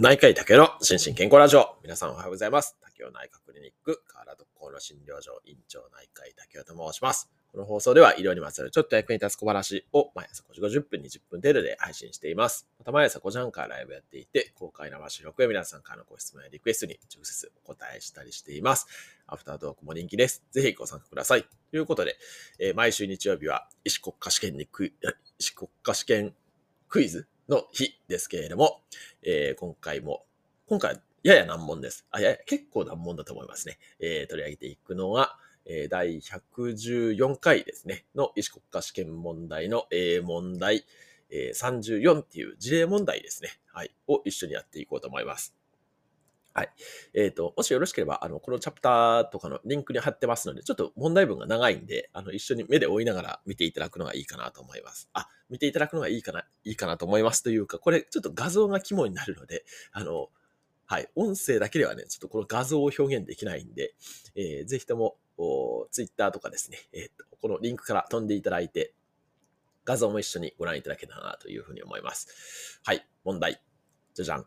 内科医竹の心身健康ラジオ。皆さんおはようございます。竹雄内科クリニック、河原特攻の診療所、院長内科医竹雄と申します。この放送では医療にまつわるちょっと役に立つ小話を毎朝5時50分、20分程度で配信しています。また毎朝5時半からライブやっていて、公開生収録や皆さんからのご質問やリクエストに直接お答えしたりしています。アフタートークも人気です。ぜひご参加ください。ということで、えー、毎週日曜日は医師国家試験にクイ、医師国家試験クイズの日ですけれども、えー、今回も、今回やや難問です。あ、やや結構難問だと思いますね。えー、取り上げていくのは、えー、第114回ですね、の医師国家試験問題の A 問題、えー、34っていう事例問題ですね。はい。を一緒にやっていこうと思います。はい。えっ、ー、と、もしよろしければ、あの、このチャプターとかのリンクに貼ってますので、ちょっと問題文が長いんで、あの、一緒に目で追いながら見ていただくのがいいかなと思います。あ、見ていただくのがいいかな、いいかなと思いますというか、これちょっと画像が肝になるので、あの、はい、音声だけではね、ちょっとこの画像を表現できないんで、えー、ぜひとも、おツイッターとかですね、えーと、このリンクから飛んでいただいて、画像も一緒にご覧いただけたらなというふうに思います。はい、問題。じゃじゃん。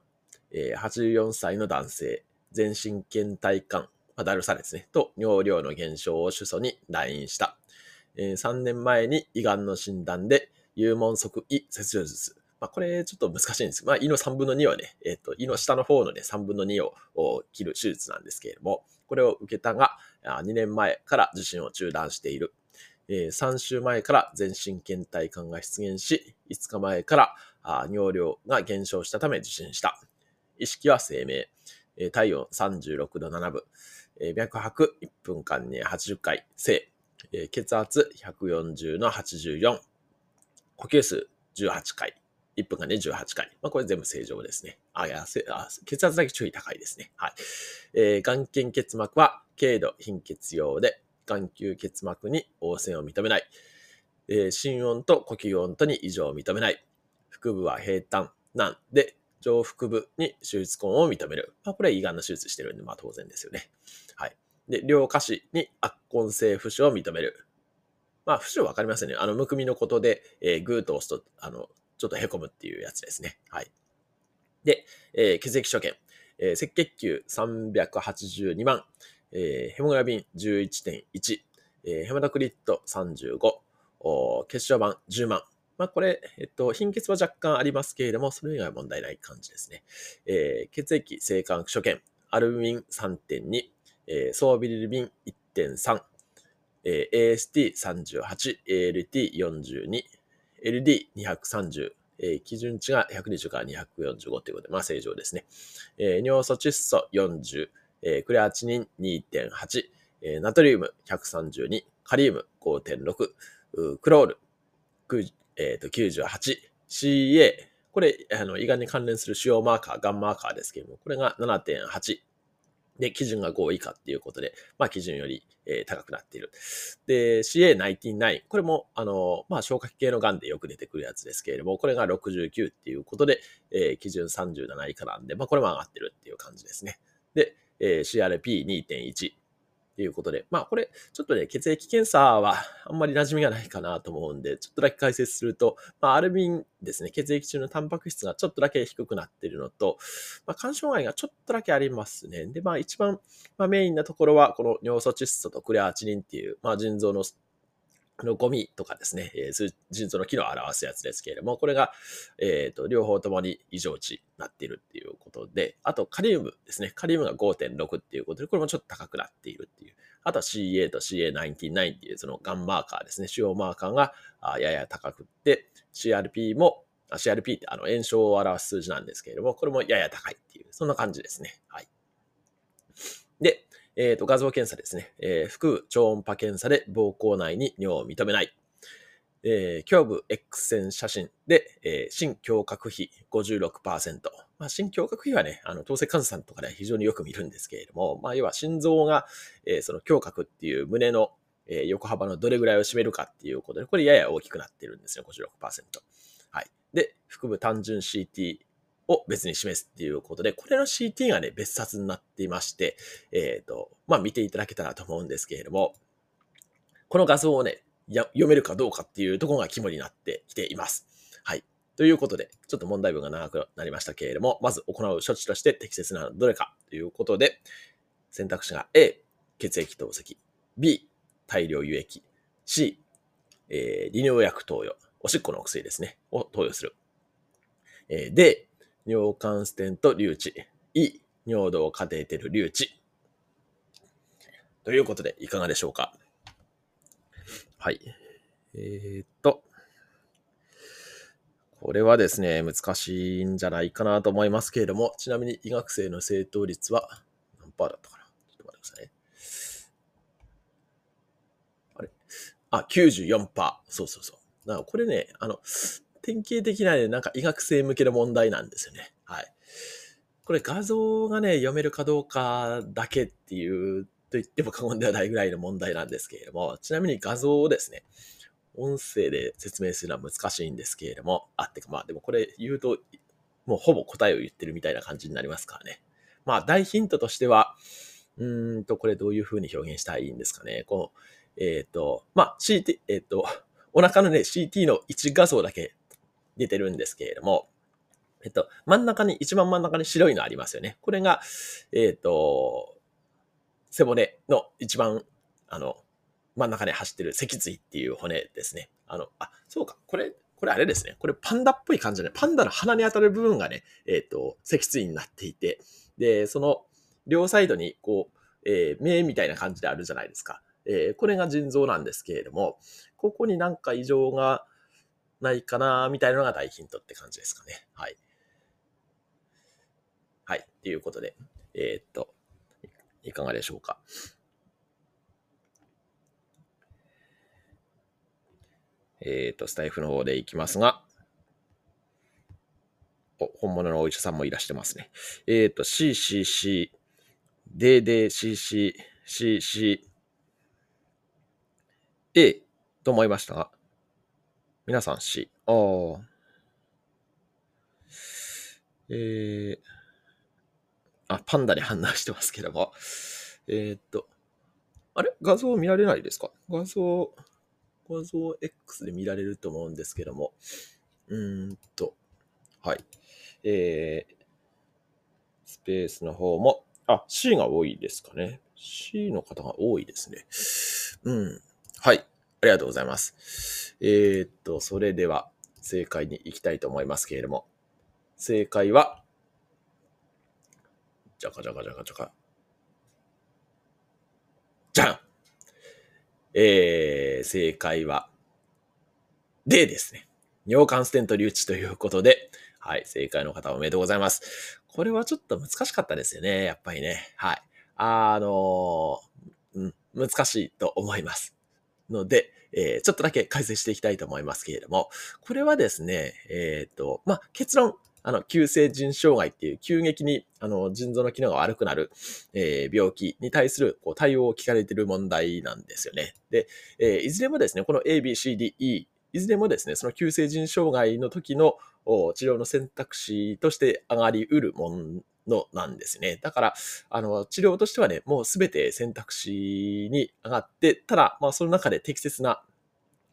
えー、84歳の男性、全身倦怠感、まあ、だるさですね、と尿量の減少を主訴に来院した。えー、3年前に胃がんの診断で、幽門側胃切除術。まあ、これちょっと難しいんですまあ、胃の3分の2はね、え、ー、と、胃の下の方のね、3分の2を切る手術なんですけれども、これを受けたが、2年前から受診を中断している。えー、3週前から全身倦怠感が出現し、5日前から尿量が減少したため受診した。意識は生命。体温36度7分。脈拍1分間に80回。正。えー、血圧140の84。呼吸数18回。1分間で18回。まあ、これ全部正常ですね。あ、いやあ血圧だけ注意高いですね。はい。えー、眼瞼結膜は軽度貧血用で、眼球結膜に汚染を認めない。えー、心音と呼吸音とに異常を認めない。腹部は平坦、なんで、上腹部に手術痕を認める。まあ、これは胃がんの手術してるんで、まあ当然ですよね。はい。で、両下肢に圧根性浮腫を認める。まあ、浮腫わかりますよね。あの、むくみのことで、えー、グーと押すと、あの、ちょっと凹むっていうやつですね。はい。で、えー、血液所見。えー、赤血球382万、えー、ヘモグラビン11.1、えー、ヘマトクリット35、お血小板10万、まあ、これ、えっと、貧血は若干ありますけれども、それ以外は問題ない感じですね。えー、血液性化学所見、アルミン3.2、えー、ソービリルビン1.3、えー、AST38、ALT42、LD230、えー、基準値が120から245ということで、まあ正常ですね。えー、尿素窒素40、えー、クレアチニン2.8、えー、ナトリウム132、カリウム5.6、クロールえっ、ー、と、98、CA、これ、あの、胃がんに関連する主要マーカー、ガンマーカーですけれども、これが7.8。で、基準が5以下っていうことで、まあ、基準より、えー、高くなっている。で、CA99、これも、あの、まあ、消化器系の癌でよく出てくるやつですけれども、これが69っていうことで、えー、基準37以下なんで、まあ、これも上がってるっていう感じですね。で、えー、CRP2.1、ということで、まあこれ、ちょっとね、血液検査は あんまり馴染みがないかなと思うんで、ちょっとだけ解説すると、まあアルビンですね、血液中のタンパク質がちょっとだけ低くなっているのと、まあ肝障害がちょっとだけありますね。で、まあ一番、まあ、メインなところは、この尿素窒素とクレアチニンっていう、まあ腎臓ののゴミとかですね、えー、腎臓の機能を表すやつですけれども、これが、えっ、ー、と、両方ともに異常値になっているっていうことで、あとカリウムですね。カリウムが5.6っていうことで、これもちょっと高くなっているっていう。あとは CA と CA99 っていうそのガンマーカーですね。主要マーカーがやや高くって、CRP も、CRP ってあの炎症を表す数字なんですけれども、これもやや高いっていう、そんな感じですね。はい。で、えっ、ー、と、画像検査ですね。えー、腹部超音波検査で膀胱内に尿を認めない。えー、胸部 X 線写真で、えー、心胸郭比56%。まあ、心胸郭比はね、あの、透析患者さんとかで非常によく見るんですけれども、まあ、要は心臓が、えー、その胸郭っていう胸の、えー、横幅のどれぐらいを占めるかっていうことで、これやや大きくなってるんですよ、56%。はい。で、腹部単純 CT を別に示すっていうことで、これの CT がね、別冊になっていまして、えっ、ー、と、まあ、見ていただけたらと思うんですけれども、この画像をね、読めるかどうかっていうところが肝になってきています。はい。ということで、ちょっと問題文が長くなりましたけれども、まず行う処置として適切なのはどれかということで、選択肢が A、血液透析、B、大量輸液、C、えー、利尿薬投与、おしっこのお薬ですね、を投与する。えー、D、尿管ステント留置、E、尿道カテーテル留置。ということで、いかがでしょうか？はい。えー、っと、これはですね、難しいんじゃないかなと思いますけれども、ちなみに医学生の正答率は何パーだったかな？ちょっと待ってくださいね。あれ？あ、94%。そうそうそう。だからこれね、あの、典型的なね、なんか医学生向けの問題なんですよね。はい。これ画像がね、読めるかどうかだけっていうと言っても過言ではないぐらいの問題なんですけれども、ちなみに画像をですね、音声で説明するのは難しいんですけれども、あ、ってかまあでもこれ言うと、もうほぼ答えを言ってるみたいな感じになりますからね。まあ大ヒントとしては、うんと、これどういう風に表現したらいいんですかね。こう、えっ、ー、と、まあ CT、えっ、ー、と、お腹のね、CT の1画像だけ出てるんですけれども、えっと、真ん中に、一番真ん中に白いのありますよね。これが、えっ、ー、と、背骨の一番、あの、真ん中で走ってる脊椎っていう骨ですね。あの、あ、そうか、これ、これあれですね。これパンダっぽい感じで、パンダの鼻に当たる部分がね、えっ、ー、と、脊椎になっていて、で、その両サイドに、こう、えー、目みたいな感じであるじゃないですか。えー、これが腎臓なんですけれども、ここになんか異常がないかな、みたいなのが大ヒントって感じですかね。はい。はい。ということで、えー、っと、いかがでしょうか。えっ、と、スタイフの方でいきますが、お、本物のお医者さんもいらしてますね。えっ、ー、と、CCC、DDCC、CC、A と思いましたが、皆さん C。ああ。えー、あ、パンダに反応してますけども。えー、っと、あれ？画像見られないですか？画像、画像 X で見られると思うんですけども、うーんと、はい。えー、スペースの方も、あ、C が多いですかね。C の方が多いですね。うん。はい。ありがとうございます。えー、っと、それでは正解に行きたいと思いますけれども、正解は、じゃかじゃかじゃかじゃか。じゃんえー、正解は、D ですね。尿管ステント留置ということで、はい、正解の方おめでとうございます。これはちょっと難しかったですよね、やっぱりね。はい。あのうん、難しいと思います。ので、えー、ちょっとだけ解説していきたいと思いますけれども、これはですね、えっ、ー、と、まあ、結論、あの、急性腎障害っていう急激に、あの、腎臓の機能が悪くなる、えー、病気に対する、こう、対応を聞かれている問題なんですよね。で、えー、いずれもですね、この A, B, C, D, E、いずれもですね、その急性腎障害の時の治療の選択肢として上がり得るものなんですね。だから、あの、治療としてはね、もうすべて選択肢に上がって、ただ、まあ、その中で適切な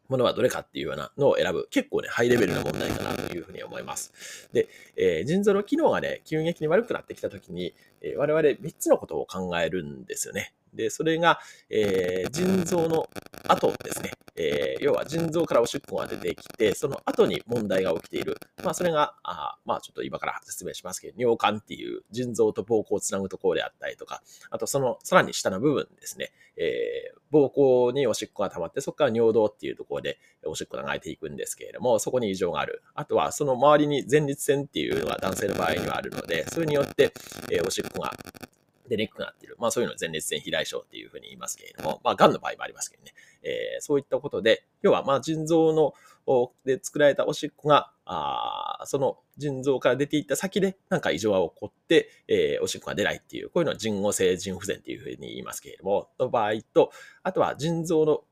ものはどれかっていうようなのを選ぶ、結構ね、ハイレベルな問題かなというふうに思います。で、えー、腎臓の機能がね、急激に悪くなってきたときに、えー、我々3つのことを考えるんですよね。で、それが、えー、腎臓の後ですね。えー、要は腎臓からおしっこが出てきて、その後に問題が起きている。まあ、それが、あまあ、ちょっと今から説明しますけど、尿管っていう腎臓と膀胱をつなぐところであったりとか、あとそのさらに下の部分ですね。えー、膀胱におしっこが溜まって、そこから尿道っていうところでおしっこが流れていくんですけれども、そこに異常がある。あとは、その周りに前立腺っていうのが男性の場合にはあるので、それによって、えー、おしっこが出にくくなっている。まあそういうのを前立腺肥大症っていうふうに言いますけれども、まあ癌の場合もありますけどね。えー、そういったことで、要はまあ腎臓ので作られたおしっこが、あその腎臓から出ていった先でなんか異常が起こって、えー、おしっこが出ないっていう、こういうのは腎汚性腎不全っていうふうに言いますけれども、の場合と、あとは腎臓の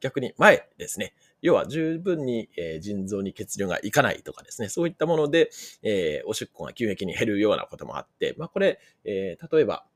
逆に前ですね。要は十分に、え腎臓に血流がいかないとかですね、そういったもので、えー、おしっこが急激に減るようなこともあって、まあこれ、えー、例えば、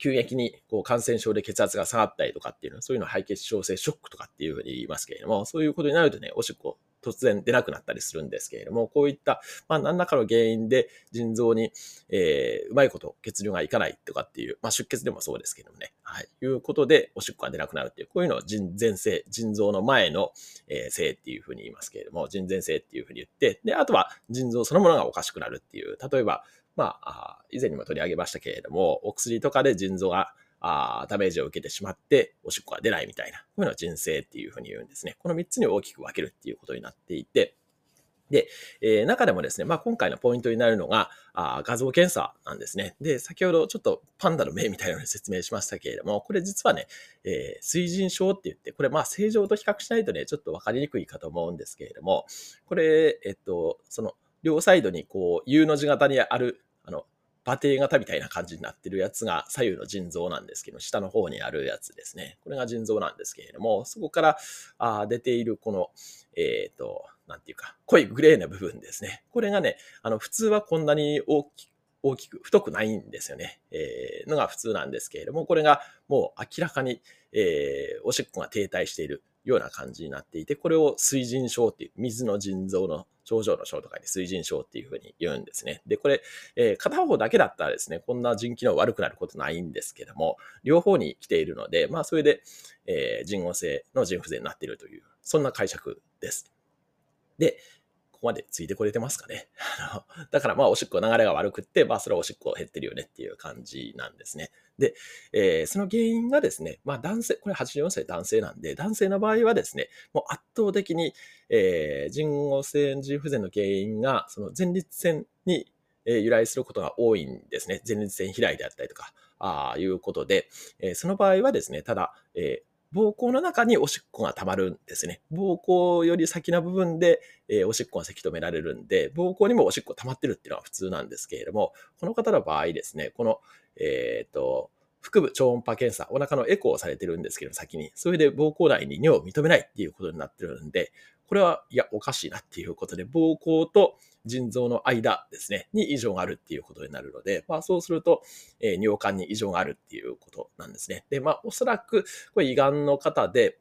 急激にこう感染症で血圧が下がったりとかっていうのは、そういうのは肺血症性ショックとかっていうふうに言いますけれども、そういうことになるとね、おしっこ突然出なくなったりするんですけれども、こういった、まあ、何らかの原因で腎臓に、えー、うまいこと血流がいかないとかっていう、まあ、出血でもそうですけどもね、はい、いうことでおしっこが出なくなるっていう、こういうのを腎前性、腎臓の前の、えー、性っていうふうに言いますけれども、腎前性っていうふうに言って、で、あとは腎臓そのものがおかしくなるっていう、例えば、まあ、以前にも取り上げましたけれども、お薬とかで腎臓があダメージを受けてしまって、おしっこが出ないみたいな、こういうのは人生っていうふうに言うんですね。この3つに大きく分けるっていうことになっていて、で、えー、中でもですね、まあ、今回のポイントになるのがあ画像検査なんですね。で、先ほどちょっとパンダの目みたいなのに説明しましたけれども、これ実はね、えー、水腎症って言って、これま正常と比較しないとね、ちょっとわかりにくいかと思うんですけれども、これ、えっと、その両サイドにこう U の字型にある、あの、馬蹄型みたいな感じになってるやつが左右の腎臓なんですけど、下の方にあるやつですね。これが腎臓なんですけれども、そこからあ出ているこの、えっ、ー、と、なんていうか、濃いグレーな部分ですね。これがね、あの、普通はこんなに大きく、大きく、太くないんですよね。えー、のが普通なんですけれども、これがもう明らかに、えー、おしっこが停滞しているような感じになっていて、これを水腎症っていう、水の腎臓の症状の症とかに水腎症っていうふうに言うんですね。で、これ、えー、片方だけだったらですね、こんな腎機能悪くなることないんですけども、両方に来ているので、まあ、それで、えー、腎合性の腎不全になっているという、そんな解釈です。で、ここまでついてこれてますかね。だからまあおしっこ流れが悪くって、まあそれはおしっこ減ってるよねっていう感じなんですね。で、えー、その原因がですね、まあ男性、これ84歳男性なんで、男性の場合はですね、もう圧倒的に、えー、腎汚性腎不全の原因が、その前立腺に由来することが多いんですね。前立腺肥大であったりとか、ああいうことで、えー、その場合はですね、ただ、えー、膀胱の中におしっこが溜まるんですね。膀胱より先の部分で、えー、おしっこがせき止められるんで、膀胱にもおしっこ溜まってるっていうのは普通なんですけれども、この方の場合ですね、この、えっ、ー、と、腹部超音波検査、お腹のエコーをされてるんですけど、先に。それで膀胱内に尿を認めないっていうことになってるんで、これは、いや、おかしいなっていうことで、膀胱と腎臓の間ですね、に異常があるっていうことになるので、まあそうすると、えー、尿管に異常があるっていうことなんですね。で、まあおそらく、これ胃がんの方で、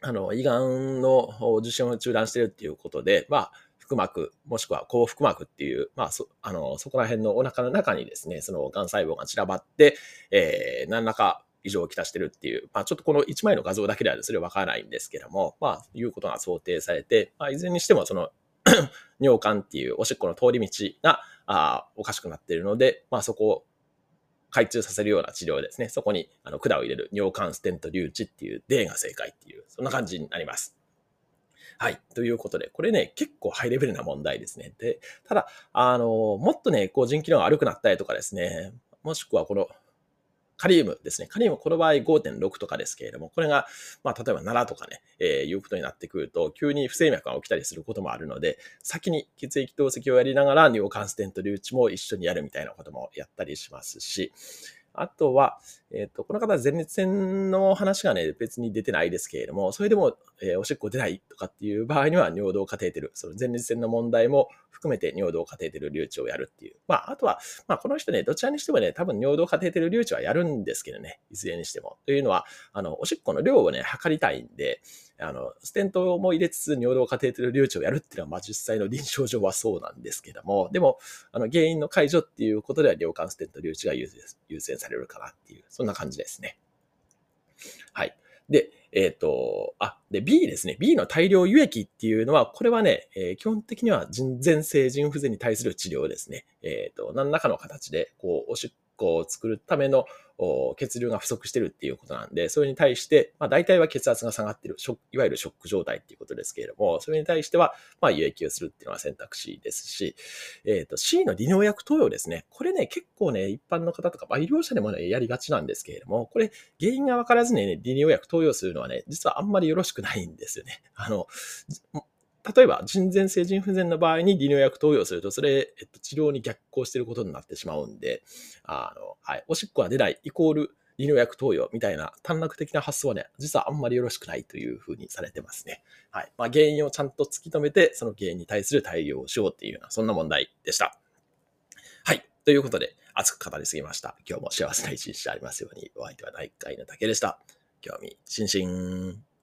あの、胃がんの受診を中断してるっていうことで、まあ、腹膜、もしくは幸腹膜っていう、まあ、そ、あの、そこら辺のお腹の中にですね、その癌細胞が散らばって、えー、何らか異常をきたしてるっていう、まあ、ちょっとこの1枚の画像だけではそれはわからないんですけども、まあ、いうことが想定されて、まあ、いずれにしてもその 尿管っていうおしっこの通り道があおかしくなっているので、まあ、そこを開通させるような治療ですね。そこにあの管を入れる尿管ステント留置っていう D が正解っていう、そんな感じになります。はい。ということで、これね、結構ハイレベルな問題ですね。で、ただ、あの、もっとね、こう、腎機能が悪くなったりとかですね、もしくはこの、カリウムですね。カリウム、この場合5.6とかですけれども、これが、まあ、例えば7とかね、えー、いうことになってくると、急に不整脈が起きたりすることもあるので、先に血液透析をやりながら、尿管ステント留置も一緒にやるみたいなこともやったりしますし、あとは、えっ、ー、と、この方前立腺の話がね、別に出てないですけれども、それでも、えー、おしっこ出ないとかっていう場合には尿道カテーテル、その前立腺の問題も含めて尿道カテーテル留置をやるっていう。まあ、あとは、まあ、この人ね、どちらにしてもね、多分尿道カテーテル留置はやるんですけどね、いずれにしても。というのは、あの、おしっこの量をね、測りたいんで、あの、ステントも入れつつ尿道カテーテル留置をやるっていうのは、まあ実際の臨床上はそうなんですけども、でも、あの、原因の解除っていうことでは尿管ステント留置が優先されるかなっていう、そんな感じですね。はい。で、えっ、ー、と、あ、で、B ですね。B の大量輸液っていうのは、これはね、えー、基本的には腎前性腎不全に対する治療ですね。えっ、ー、と、何らかの形で、こう、おしっこを作るための血流が不足してるっていうことなんで、それに対して、まあ大体は血圧が下がってる、いわゆるショック状態っていうことですけれども、それに対しては、まあ輸液をするっていうのは選択肢ですし、えっ、ー、と C の利尿薬投与ですね。これね、結構ね、一般の方とか、まあ医療者でもね、やりがちなんですけれども、これ原因がわからずにね、利尿薬投与するのはね、実はあんまりよろしくないんですよね。あの、例えば、腎前性腎不全の場合に利尿薬投与すると、それ、えっと、治療に逆行していることになってしまうんで、あの、はい、おしっこが出ないイコール利尿薬投与みたいな短絡的な発想はね、実はあんまりよろしくないというふうにされてますね。はい。まあ、原因をちゃんと突き止めて、その原因に対する対応をしようっていうような、そんな問題でした。はい。ということで、熱く語りすぎました。今日も幸せな一日でありますように、お相手は第1回の竹でした。興味津々。